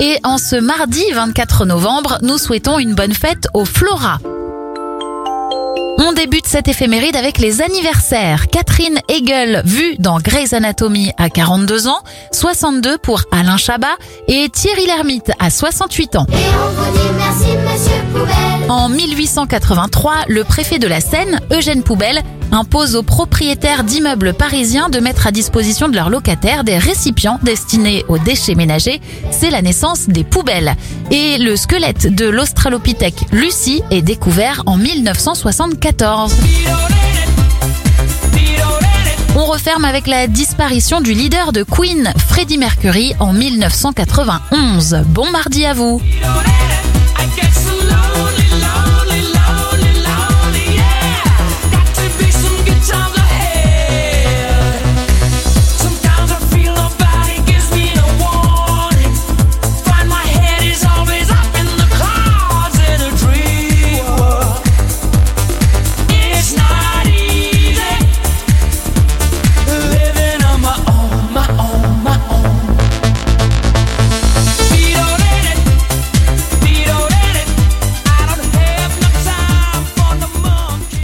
Et en ce mardi 24 novembre, nous souhaitons une bonne fête au Flora. On débute cette éphéméride avec les anniversaires. Catherine Hegel, vue dans Grey's Anatomy à 42 ans, 62 pour Alain Chabat et Thierry Lhermitte à 68 ans. En 1883, le préfet de la Seine, Eugène Poubelle, impose aux propriétaires d'immeubles parisiens de mettre à disposition de leurs locataires des récipients destinés aux déchets ménagers. C'est la naissance des poubelles. Et le squelette de l'Australopithèque Lucie est découvert en 1974. On referme avec la disparition du leader de Queen, Freddie Mercury, en 1991. Bon mardi à vous